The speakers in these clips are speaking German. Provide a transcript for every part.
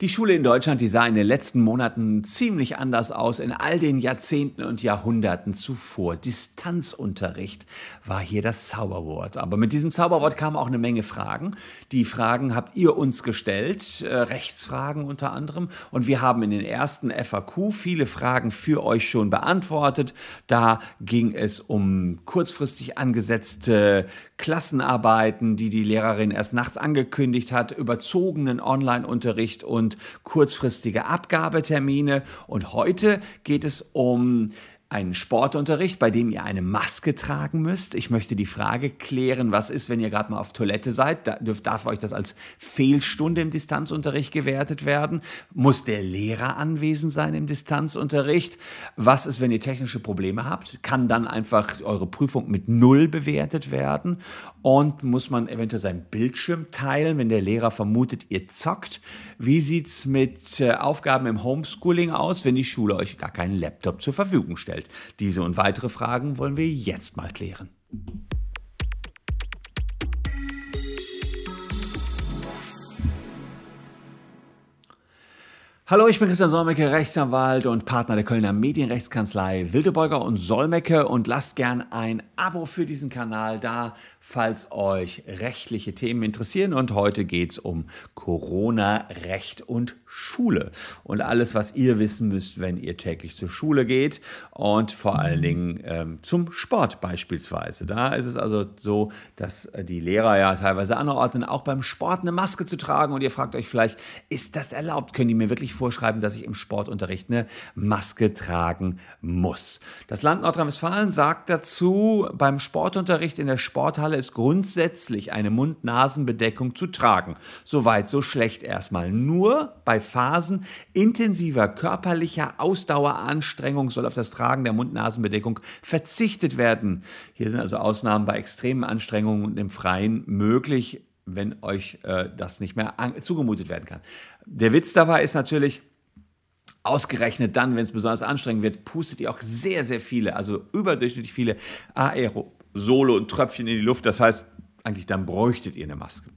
Die Schule in Deutschland, die sah in den letzten Monaten ziemlich anders aus in all den Jahrzehnten und Jahrhunderten zuvor. Distanzunterricht war hier das Zauberwort. Aber mit diesem Zauberwort kamen auch eine Menge Fragen. Die Fragen habt ihr uns gestellt, äh, Rechtsfragen unter anderem. Und wir haben in den ersten FAQ viele Fragen für euch schon beantwortet. Da ging es um kurzfristig angesetzte Klassenarbeiten, die die Lehrerin erst nachts angekündigt hat, überzogenen Online-Unterricht und und kurzfristige Abgabetermine. Und heute geht es um einen Sportunterricht, bei dem ihr eine Maske tragen müsst. Ich möchte die Frage klären, was ist, wenn ihr gerade mal auf Toilette seid? Da dürft, darf euch das als Fehlstunde im Distanzunterricht gewertet werden? Muss der Lehrer anwesend sein im Distanzunterricht? Was ist, wenn ihr technische Probleme habt? Kann dann einfach eure Prüfung mit Null bewertet werden? Und muss man eventuell seinen Bildschirm teilen, wenn der Lehrer vermutet, ihr zockt? Wie sieht es mit äh, Aufgaben im Homeschooling aus, wenn die Schule euch gar keinen Laptop zur Verfügung stellt? Diese und weitere Fragen wollen wir jetzt mal klären. Hallo, ich bin Christian Solmecke, Rechtsanwalt und Partner der Kölner Medienrechtskanzlei Wildebeuger und Solmecke und lasst gern ein Abo für diesen Kanal da, falls euch rechtliche Themen interessieren. Und heute geht es um Corona, Recht und Schule und alles, was ihr wissen müsst, wenn ihr täglich zur Schule geht und vor allen Dingen ähm, zum Sport beispielsweise. Da ist es also so, dass äh, die Lehrer ja teilweise anordnen, auch beim Sport eine Maske zu tragen und ihr fragt euch vielleicht, ist das erlaubt? Können die mir wirklich vorschreiben, dass ich im Sportunterricht eine Maske tragen muss? Das Land Nordrhein-Westfalen sagt dazu, beim Sportunterricht in der Sporthalle ist grundsätzlich eine Mund-Nasen-Bedeckung zu tragen. Soweit, so schlecht erstmal. Nur bei Phasen intensiver körperlicher Ausdaueranstrengung soll auf das Tragen der Mund-Nasen-Bedeckung verzichtet werden. Hier sind also Ausnahmen bei extremen Anstrengungen und im Freien möglich, wenn euch äh, das nicht mehr zugemutet werden kann. Der Witz dabei ist natürlich, Ausgerechnet dann, wenn es besonders anstrengend wird, pustet ihr auch sehr, sehr viele, also überdurchschnittlich viele Aerosole und Tröpfchen in die Luft. Das heißt, eigentlich dann bräuchtet ihr eine Maske.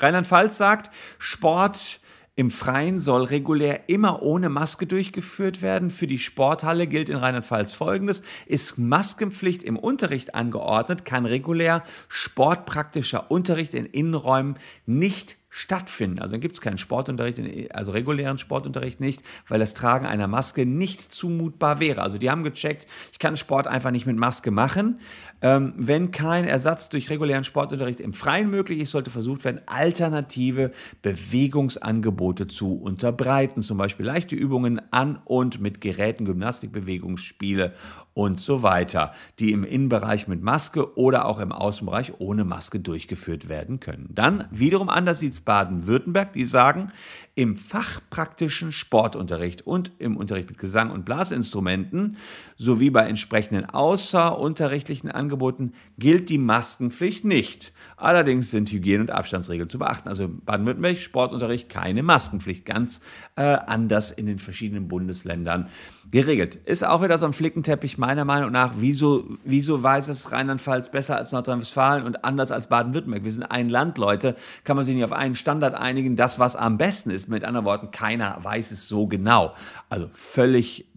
Rheinland-Pfalz sagt, Sport im Freien soll regulär immer ohne Maske durchgeführt werden. Für die Sporthalle gilt in Rheinland-Pfalz Folgendes. Ist Maskenpflicht im Unterricht angeordnet, kann regulär sportpraktischer Unterricht in Innenräumen nicht stattfinden. Also dann gibt es keinen Sportunterricht, also regulären Sportunterricht nicht, weil das Tragen einer Maske nicht zumutbar wäre. Also die haben gecheckt, ich kann Sport einfach nicht mit Maske machen. Ähm, wenn kein Ersatz durch regulären Sportunterricht im Freien möglich ist, sollte versucht werden, alternative Bewegungsangebote zu unterbreiten. Zum Beispiel leichte Übungen an und mit Geräten, Gymnastikbewegungsspiele und so weiter, die im Innenbereich mit Maske oder auch im Außenbereich ohne Maske durchgeführt werden können. Dann wiederum anders sieht es Baden-Württemberg, die sagen, im fachpraktischen Sportunterricht und im Unterricht mit Gesang und Blasinstrumenten sowie bei entsprechenden außerunterrichtlichen Angeboten gilt die Maskenpflicht nicht. Allerdings sind Hygiene- und Abstandsregeln zu beachten. Also Baden-Württemberg, Sportunterricht, keine Maskenpflicht. Ganz äh, anders in den verschiedenen Bundesländern geregelt. Ist auch wieder so ein Flickenteppich meiner Meinung nach. Wieso, wieso weiß es Rheinland-Pfalz besser als Nordrhein-Westfalen und anders als Baden-Württemberg? Wir sind ein Land, Leute. Kann man sich nicht auf einen Standard einigen? Das, was am besten ist, mit anderen Worten, keiner weiß es so genau. Also völlig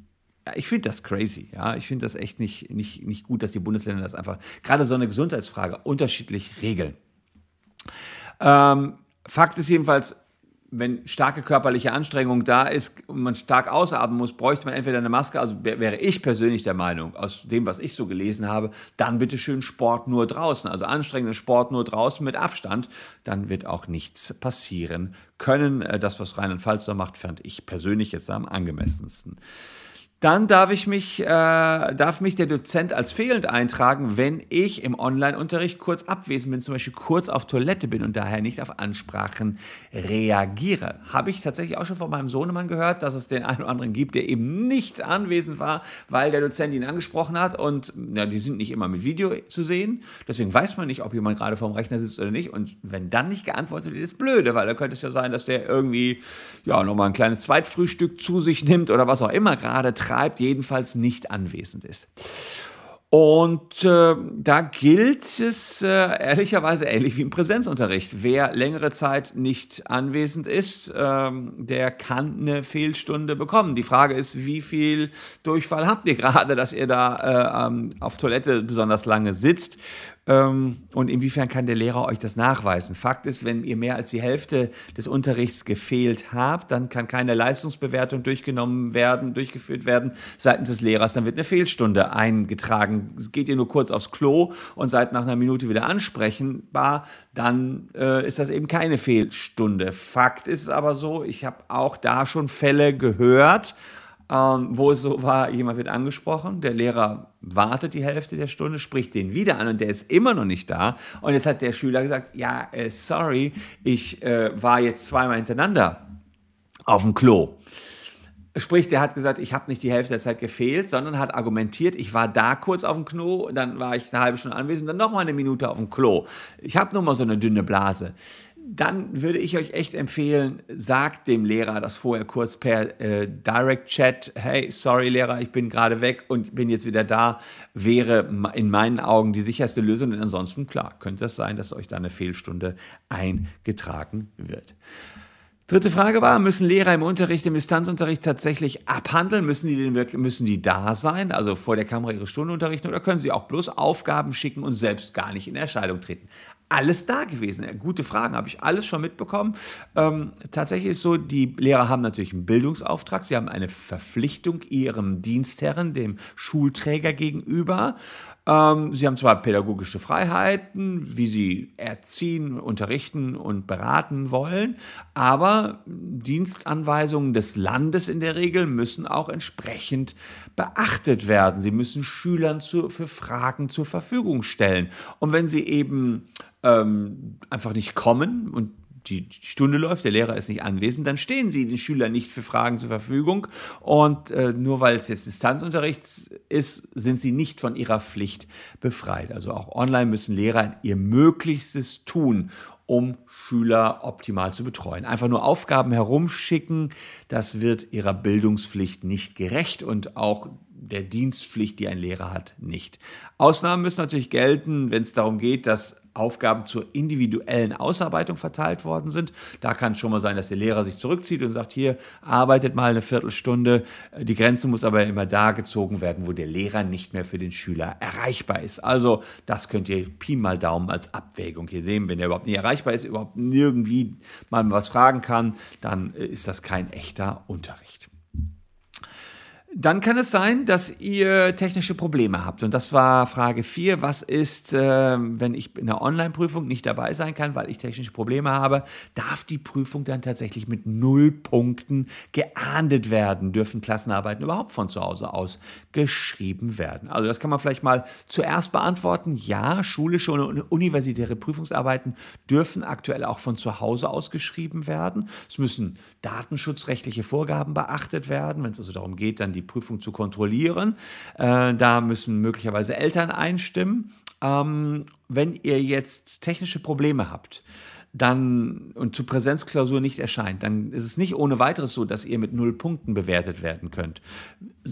ich finde das crazy, ja. Ich finde das echt nicht, nicht, nicht gut, dass die Bundesländer das einfach, gerade so eine Gesundheitsfrage, unterschiedlich regeln. Ähm, Fakt ist jedenfalls, wenn starke körperliche Anstrengung da ist und man stark ausatmen muss, bräuchte man entweder eine Maske, also wäre ich persönlich der Meinung, aus dem, was ich so gelesen habe, dann bitte schön Sport nur draußen, also anstrengenden Sport nur draußen mit Abstand, dann wird auch nichts passieren können. Äh, das, was Rheinland-Pfalz da macht, fand ich persönlich jetzt am angemessensten. Dann darf ich mich, äh, darf mich der Dozent als fehlend eintragen, wenn ich im Online-Unterricht kurz abwesend bin, zum Beispiel kurz auf Toilette bin und daher nicht auf Ansprachen reagiere. Habe ich tatsächlich auch schon von meinem Sohnemann gehört, dass es den einen oder anderen gibt, der eben nicht anwesend war, weil der Dozent ihn angesprochen hat und ja, die sind nicht immer mit Video zu sehen. Deswegen weiß man nicht, ob jemand gerade vorm Rechner sitzt oder nicht. Und wenn dann nicht geantwortet wird, ist blöde, weil da könnte es ja sein, dass der irgendwie ja nochmal ein kleines Zweitfrühstück zu sich nimmt oder was auch immer gerade treibt, jedenfalls nicht anwesend ist. Und äh, da gilt es äh, ehrlicherweise ähnlich wie im Präsenzunterricht. Wer längere Zeit nicht anwesend ist, ähm, der kann eine Fehlstunde bekommen. Die Frage ist, wie viel Durchfall habt ihr gerade, dass ihr da äh, ähm, auf Toilette besonders lange sitzt? Ähm, und inwiefern kann der Lehrer euch das nachweisen? Fakt ist, wenn ihr mehr als die Hälfte des Unterrichts gefehlt habt, dann kann keine Leistungsbewertung durchgenommen werden, durchgeführt werden seitens des Lehrers. Dann wird eine Fehlstunde eingetragen. Geht ihr nur kurz aufs Klo und seid nach einer Minute wieder ansprechenbar, dann äh, ist das eben keine Fehlstunde. Fakt ist aber so, ich habe auch da schon Fälle gehört, ähm, wo es so war, jemand wird angesprochen, der Lehrer wartet die Hälfte der Stunde, spricht den wieder an und der ist immer noch nicht da. Und jetzt hat der Schüler gesagt, ja, äh, sorry, ich äh, war jetzt zweimal hintereinander auf dem Klo. Sprich, der hat gesagt, ich habe nicht die Hälfte der Zeit gefehlt, sondern hat argumentiert, ich war da kurz auf dem Klo, dann war ich eine halbe Stunde anwesend, dann noch mal eine Minute auf dem Klo. Ich habe nur mal so eine dünne Blase dann würde ich euch echt empfehlen, sagt dem Lehrer das vorher kurz per äh, Direct Chat, hey, sorry Lehrer, ich bin gerade weg und bin jetzt wieder da, wäre in meinen Augen die sicherste Lösung. Denn ansonsten, klar, könnte es sein, dass euch da eine Fehlstunde eingetragen wird. Dritte Frage war, müssen Lehrer im Unterricht, im Distanzunterricht tatsächlich abhandeln? Müssen die, denn wirklich, müssen die da sein, also vor der Kamera ihre Stunde unterrichten oder können sie auch bloß Aufgaben schicken und selbst gar nicht in Erscheinung treten? Alles da gewesen. Gute Fragen, habe ich alles schon mitbekommen. Ähm, tatsächlich ist so, die Lehrer haben natürlich einen Bildungsauftrag, sie haben eine Verpflichtung ihrem Dienstherren, dem Schulträger gegenüber. Ähm, sie haben zwar pädagogische Freiheiten, wie sie erziehen, unterrichten und beraten wollen, aber Dienstanweisungen des Landes in der Regel müssen auch entsprechend beachtet werden. Sie müssen Schülern zu, für Fragen zur Verfügung stellen. Und wenn sie eben ähm, einfach nicht kommen und die Stunde läuft, der Lehrer ist nicht anwesend, dann stehen sie den Schülern nicht für Fragen zur Verfügung. Und äh, nur weil es jetzt Distanzunterricht ist, sind sie nicht von ihrer Pflicht befreit. Also auch online müssen Lehrer ihr Möglichstes tun, um Schüler optimal zu betreuen. Einfach nur Aufgaben herumschicken, das wird ihrer Bildungspflicht nicht gerecht und auch der Dienstpflicht, die ein Lehrer hat, nicht. Ausnahmen müssen natürlich gelten, wenn es darum geht, dass Aufgaben zur individuellen Ausarbeitung verteilt worden sind. Da kann es schon mal sein, dass der Lehrer sich zurückzieht und sagt, hier arbeitet mal eine Viertelstunde. Die Grenze muss aber immer da gezogen werden, wo der Lehrer nicht mehr für den Schüler erreichbar ist. Also das könnt ihr Pi mal Daumen als Abwägung hier sehen. Wenn er überhaupt nicht erreichbar ist, überhaupt nirgendwie mal was fragen kann, dann ist das kein echter Unterricht. Dann kann es sein, dass ihr technische Probleme habt. Und das war Frage 4. Was ist, äh, wenn ich in der Online-Prüfung nicht dabei sein kann, weil ich technische Probleme habe? Darf die Prüfung dann tatsächlich mit null Punkten geahndet werden? Dürfen Klassenarbeiten überhaupt von zu Hause aus geschrieben werden? Also das kann man vielleicht mal zuerst beantworten. Ja, schulische und universitäre Prüfungsarbeiten dürfen aktuell auch von zu Hause aus geschrieben werden. Es müssen datenschutzrechtliche Vorgaben beachtet werden, wenn es also darum geht, dann die die Prüfung zu kontrollieren. Äh, da müssen möglicherweise Eltern einstimmen. Ähm, wenn ihr jetzt technische Probleme habt, dann und zu Präsenzklausur nicht erscheint, dann ist es nicht ohne weiteres so, dass ihr mit null Punkten bewertet werden könnt.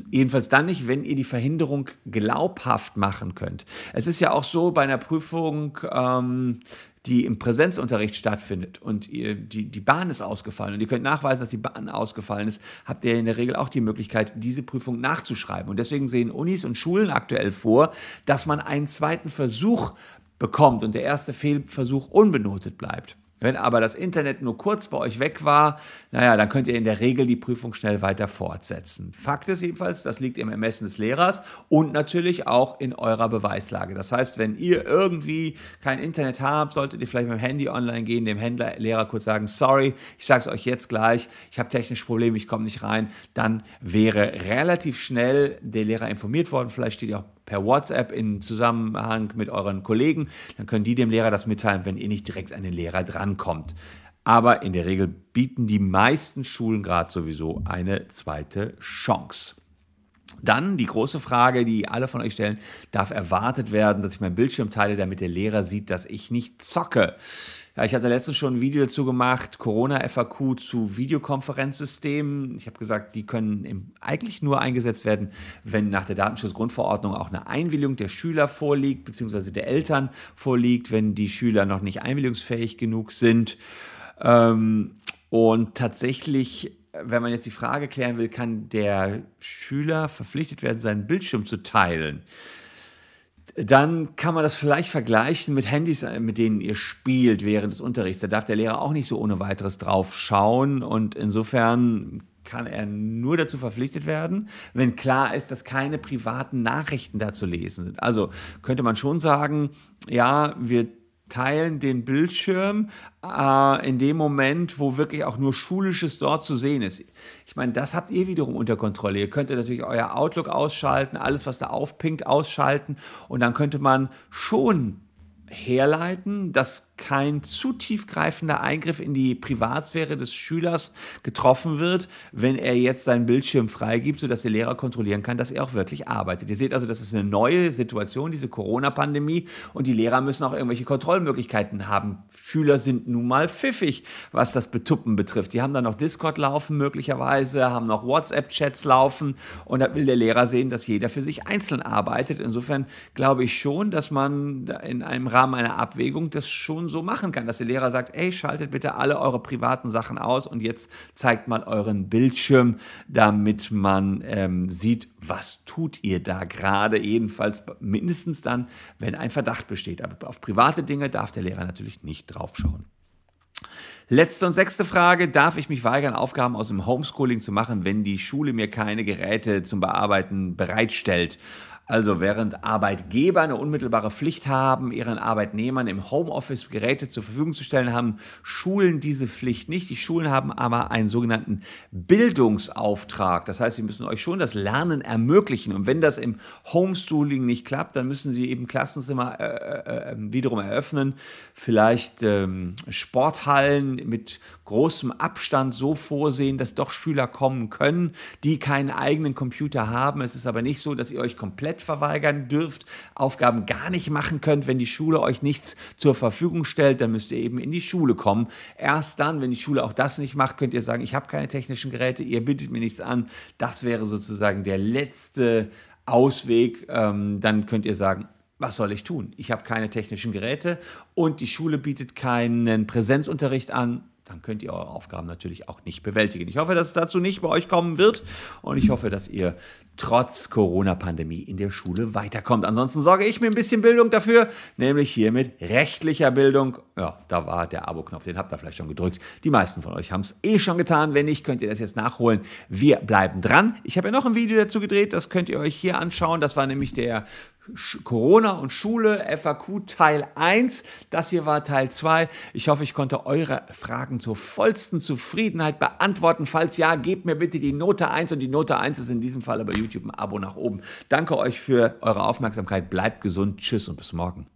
Jedenfalls dann nicht, wenn ihr die Verhinderung glaubhaft machen könnt. Es ist ja auch so bei einer Prüfung, ähm, die im Präsenzunterricht stattfindet und ihr, die, die Bahn ist ausgefallen und ihr könnt nachweisen, dass die Bahn ausgefallen ist, habt ihr in der Regel auch die Möglichkeit, diese Prüfung nachzuschreiben. Und deswegen sehen Unis und Schulen aktuell vor, dass man einen zweiten Versuch bekommt und der erste Fehlversuch unbenotet bleibt. Wenn aber das Internet nur kurz bei euch weg war, naja, dann könnt ihr in der Regel die Prüfung schnell weiter fortsetzen. Fakt ist jedenfalls, das liegt im Ermessen des Lehrers und natürlich auch in eurer Beweislage. Das heißt, wenn ihr irgendwie kein Internet habt, solltet ihr vielleicht mit dem Handy online gehen, dem Händler, Lehrer kurz sagen, sorry, ich sage es euch jetzt gleich, ich habe technische Probleme, ich komme nicht rein. Dann wäre relativ schnell der Lehrer informiert worden. Vielleicht steht ihr auch per WhatsApp in Zusammenhang mit euren Kollegen. Dann können die dem Lehrer das mitteilen, wenn ihr nicht direkt an den Lehrer drankommt. Aber in der Regel bieten die meisten Schulen gerade sowieso eine zweite Chance. Dann die große Frage, die alle von euch stellen, darf erwartet werden, dass ich meinen Bildschirm teile, damit der Lehrer sieht, dass ich nicht zocke. Ja, ich hatte letztens schon ein Video dazu gemacht, Corona-FAQ zu Videokonferenzsystemen. Ich habe gesagt, die können im, eigentlich nur eingesetzt werden, wenn nach der Datenschutzgrundverordnung auch eine Einwilligung der Schüler vorliegt, beziehungsweise der Eltern vorliegt, wenn die Schüler noch nicht einwilligungsfähig genug sind. Ähm, und tatsächlich wenn man jetzt die Frage klären will, kann der Schüler verpflichtet werden, seinen Bildschirm zu teilen? Dann kann man das vielleicht vergleichen mit Handys, äh, mit denen ihr spielt während des Unterrichts. Da darf der Lehrer auch nicht so ohne weiteres drauf schauen und insofern kann er nur dazu verpflichtet werden, wenn klar ist, dass keine privaten Nachrichten da zu lesen sind. Also könnte man schon sagen, ja, wir teilen den Bildschirm äh, in dem Moment, wo wirklich auch nur Schulisches dort zu sehen ist. Ich meine, das habt ihr wiederum unter Kontrolle. Ihr könnt natürlich euer Outlook ausschalten, alles, was da aufpinkt, ausschalten und dann könnte man schon herleiten, dass kein zu tiefgreifender Eingriff in die Privatsphäre des Schülers getroffen wird, wenn er jetzt seinen Bildschirm freigibt, sodass der Lehrer kontrollieren kann, dass er auch wirklich arbeitet. Ihr seht also, das ist eine neue Situation, diese Corona-Pandemie, und die Lehrer müssen auch irgendwelche Kontrollmöglichkeiten haben. Schüler sind nun mal pfiffig, was das Betuppen betrifft. Die haben dann noch Discord laufen möglicherweise, haben noch WhatsApp-Chats laufen und da will der Lehrer sehen, dass jeder für sich einzeln arbeitet. Insofern glaube ich schon, dass man in einem Rahmen einer Abwägung das schon so machen kann, dass der Lehrer sagt, ey, schaltet bitte alle eure privaten Sachen aus und jetzt zeigt mal euren Bildschirm, damit man ähm, sieht, was tut ihr da gerade, jedenfalls mindestens dann, wenn ein Verdacht besteht. Aber auf private Dinge darf der Lehrer natürlich nicht draufschauen. Letzte und sechste Frage. Darf ich mich weigern, Aufgaben aus dem Homeschooling zu machen, wenn die Schule mir keine Geräte zum Bearbeiten bereitstellt? Also während Arbeitgeber eine unmittelbare Pflicht haben, ihren Arbeitnehmern im Homeoffice Geräte zur Verfügung zu stellen, haben Schulen diese Pflicht nicht. Die Schulen haben aber einen sogenannten Bildungsauftrag. Das heißt, sie müssen euch schon das Lernen ermöglichen. Und wenn das im Homeschooling nicht klappt, dann müssen sie eben Klassenzimmer äh, äh, ähm, wiederum eröffnen, vielleicht ähm, Sporthallen mit großem Abstand so vorsehen, dass doch Schüler kommen können, die keinen eigenen Computer haben. Es ist aber nicht so, dass ihr euch komplett verweigern dürft, Aufgaben gar nicht machen könnt, wenn die Schule euch nichts zur Verfügung stellt, dann müsst ihr eben in die Schule kommen. Erst dann, wenn die Schule auch das nicht macht, könnt ihr sagen, ich habe keine technischen Geräte, ihr bietet mir nichts an. Das wäre sozusagen der letzte Ausweg. Ähm, dann könnt ihr sagen, was soll ich tun? Ich habe keine technischen Geräte und die Schule bietet keinen Präsenzunterricht an dann könnt ihr eure Aufgaben natürlich auch nicht bewältigen. Ich hoffe, dass es dazu nicht bei euch kommen wird und ich hoffe, dass ihr trotz Corona-Pandemie in der Schule weiterkommt. Ansonsten sorge ich mir ein bisschen Bildung dafür, nämlich hier mit rechtlicher Bildung. Ja, da war der Abo-Knopf, den habt ihr vielleicht schon gedrückt. Die meisten von euch haben es eh schon getan. Wenn nicht, könnt ihr das jetzt nachholen. Wir bleiben dran. Ich habe ja noch ein Video dazu gedreht, das könnt ihr euch hier anschauen. Das war nämlich der Corona und Schule FAQ Teil 1. Das hier war Teil 2. Ich hoffe, ich konnte eure Fragen zur vollsten Zufriedenheit beantworten. Falls ja, gebt mir bitte die Note 1 und die Note 1 ist in diesem Fall bei YouTube ein Abo nach oben. Danke euch für eure Aufmerksamkeit. Bleibt gesund. Tschüss und bis morgen.